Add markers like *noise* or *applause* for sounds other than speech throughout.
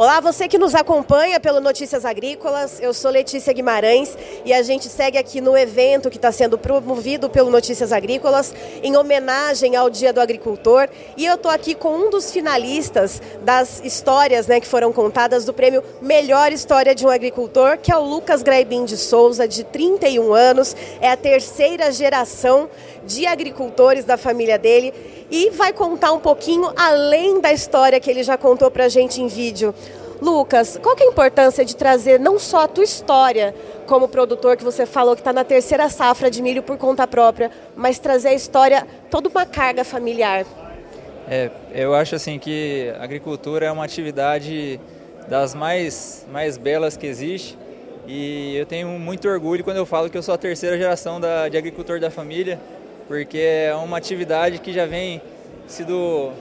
Olá, você que nos acompanha pelo Notícias Agrícolas, eu sou Letícia Guimarães e a gente segue aqui no evento que está sendo promovido pelo Notícias Agrícolas em homenagem ao Dia do Agricultor e eu estou aqui com um dos finalistas das histórias né, que foram contadas do prêmio Melhor História de um Agricultor, que é o Lucas Graibin de Souza, de 31 anos, é a terceira geração de agricultores da família dele e vai contar um pouquinho além da história que ele já contou para a gente em vídeo. Lucas, qual que é a importância de trazer não só a tua história como produtor, que você falou que está na terceira safra de milho por conta própria, mas trazer a história, toda uma carga familiar? É, eu acho assim que a agricultura é uma atividade das mais, mais belas que existe e eu tenho muito orgulho quando eu falo que eu sou a terceira geração da, de agricultor da família porque é uma atividade que já vem sido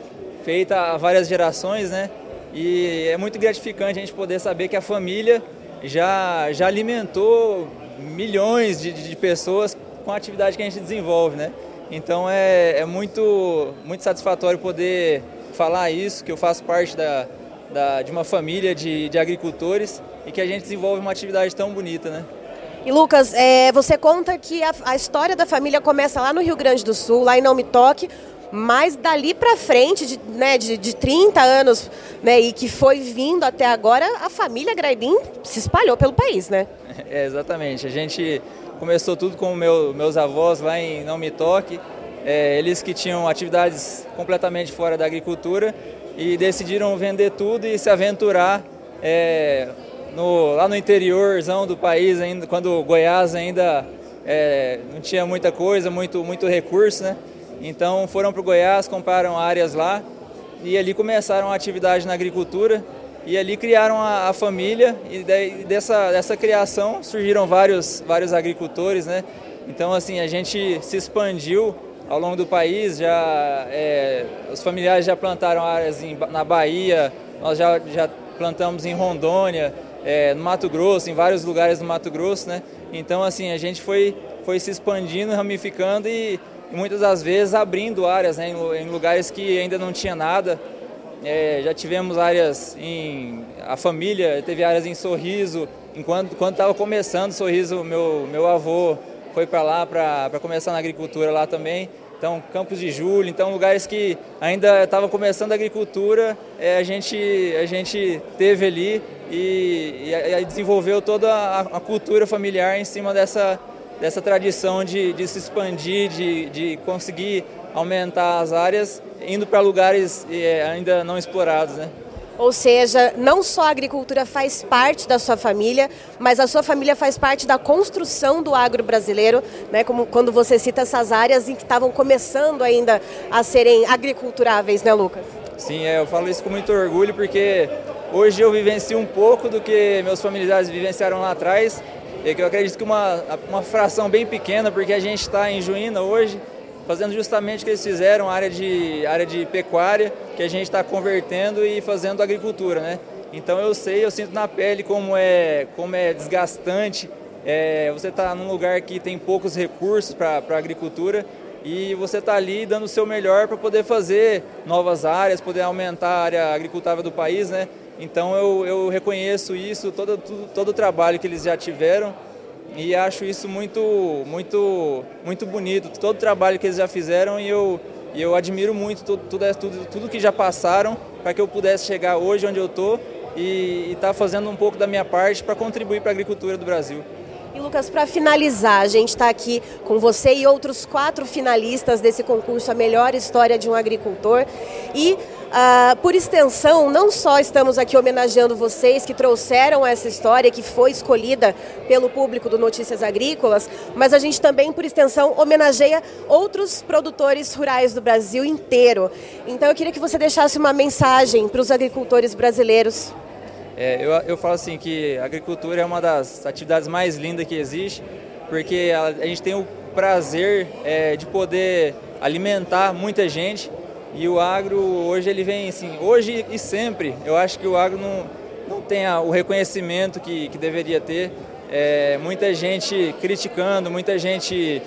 feita há várias gerações, né? E é muito gratificante a gente poder saber que a família já, já alimentou milhões de, de pessoas com a atividade que a gente desenvolve, né? Então é, é muito, muito satisfatório poder falar isso, que eu faço parte da, da, de uma família de, de agricultores e que a gente desenvolve uma atividade tão bonita, né? E Lucas, é, você conta que a, a, história da família começa lá no Rio Grande do Sul, lá em Não Me Toque, mas dali para frente, de, né, de, de 30 anos, né, e que foi vindo até agora, a família Graibin se espalhou pelo país, né? *laughs* É, exatamente. A gente começou tudo com meu, meus avós lá em Não Me Toque, é, eles que tinham atividades completamente fora da agricultura e decidiram vender tudo e se aventurar é, no, lá no interiorzão do país, ainda, quando Goiás ainda é, não tinha muita coisa, muito, muito recurso, né? Então foram para o Goiás, compraram áreas lá e ali começaram a atividade na agricultura e ali criaram a, a família e daí, dessa, dessa criação surgiram vários, vários agricultores, né? Então assim, a gente se expandiu ao longo do país, já, é, os familiares já plantaram áreas em, na Bahia, nós já, já plantamos em Rondônia, é, no Mato Grosso, em vários lugares do Mato Grosso, né? Então, assim, a gente foi, foi se expandindo, ramificando e, e muitas das vezes abrindo áreas né, em, lugares que ainda não tinha nada. É, já tivemos áreas em... A família teve áreas em Sorriso, enquanto quando estava começando Sorriso, meu, meu avô foi para lá para começar na agricultura lá também. Então, Campos de Julho, então lugares que ainda estavam começando a agricultura, é, a, gente, a gente teve ali e, e, e desenvolveu toda a, a, cultura familiar em cima dessa, dessa tradição de, de se expandir, de, de conseguir aumentar as áreas, indo para lugares é, ainda não explorados. Né? Ou seja, não só a agricultura faz parte da sua família, mas a sua família faz parte da construção do agro brasileiro, né? Como quando você cita essas áreas em que estavam começando ainda a serem agriculturáveis, né, Lucas? Sim, é, eu falo isso com muito orgulho porque hoje eu vivencio um pouco do que meus familiares vivenciaram lá atrás. E que eu acredito que uma, uma fração bem pequena, porque a gente está em Juína hoje, fazendo justamente o que eles fizeram, área de, área de pecuária, que a gente está convertendo e fazendo agricultura, né? Então eu sei, eu sinto na pele como é, como é desgastante é, você está num lugar que tem poucos recursos para a agricultura e você está ali dando o seu melhor para poder fazer novas áreas, poder aumentar a área agricultável do país, né? Então eu, eu reconheço isso, todo, todo, todo o trabalho que eles já tiveram e acho isso muito, muito, muito bonito, todo o trabalho que eles já fizeram e eu, eu admiro muito tudo, tudo, tudo, tudo que já passaram para que eu pudesse chegar hoje onde eu estou e estar tá fazendo um pouco da minha parte para contribuir para a agricultura do Brasil. E Lucas, para finalizar, a gente está aqui com você e outros quatro finalistas desse concurso A Melhor História de um Agricultor. E ah, por extensão, não só estamos aqui homenageando vocês que trouxeram essa história que foi escolhida pelo público do Notícias Agrícolas, mas a gente também, por extensão, homenageia outros produtores rurais do Brasil inteiro. Então eu queria que você deixasse uma mensagem para os agricultores brasileiros. É, eu, eu falo assim que a agricultura é uma das atividades mais lindas que existe, porque a, a gente tem o prazer é, de poder alimentar muita gente e o agro hoje ele vem assim, hoje e sempre, eu acho que o agro não, não tem a, o reconhecimento que, que deveria ter. É, muita gente criticando, muita gente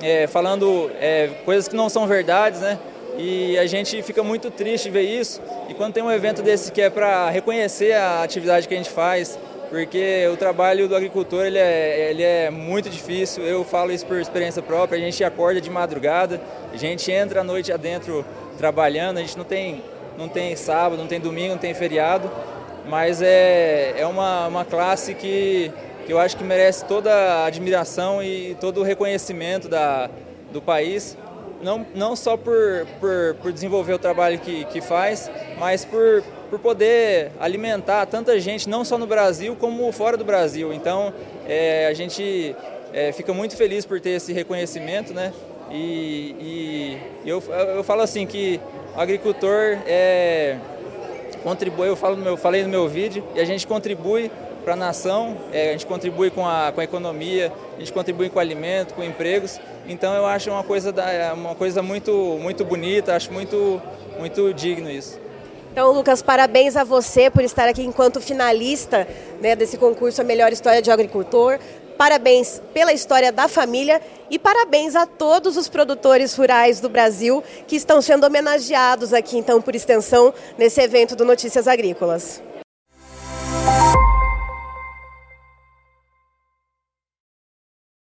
é, falando é, coisas que não são verdades, né? E a gente fica muito triste ver isso. E quando tem um evento desse que é para reconhecer a atividade que a gente faz, porque o trabalho do agricultor ele é, ele é muito difícil. Eu falo isso por experiência própria. A gente acorda de madrugada, a gente entra à noite adentro trabalhando. A gente não tem, não tem sábado, não tem domingo, não tem feriado, mas é, é uma, uma classe que, que eu acho que merece toda a admiração e todo o reconhecimento da, do país não, não só por, por, por desenvolver o trabalho que, que faz, mas por, por poder alimentar tanta gente, não só no Brasil, como fora do Brasil. Então, é, a gente é, fica muito feliz por ter esse reconhecimento, né? E, e eu, eu falo assim que o agricultor é, contribui, eu, falo meu, falei no meu vídeo, e a gente contribui para a nação, é, a gente contribui com a, com a economia, a gente contribui com o alimento, com empregos. Então eu acho uma coisa, da, é uma coisa muito, muito bonita, acho muito, muito digno isso. Então, Lucas, parabéns a você por estar aqui enquanto finalista né, desse concurso A Melhor História de Agricultor. Parabéns pela história da família e parabéns a todos os produtores rurais do Brasil que estão sendo homenageados aqui, então, por extensão, nesse evento do Notícias Agrícolas.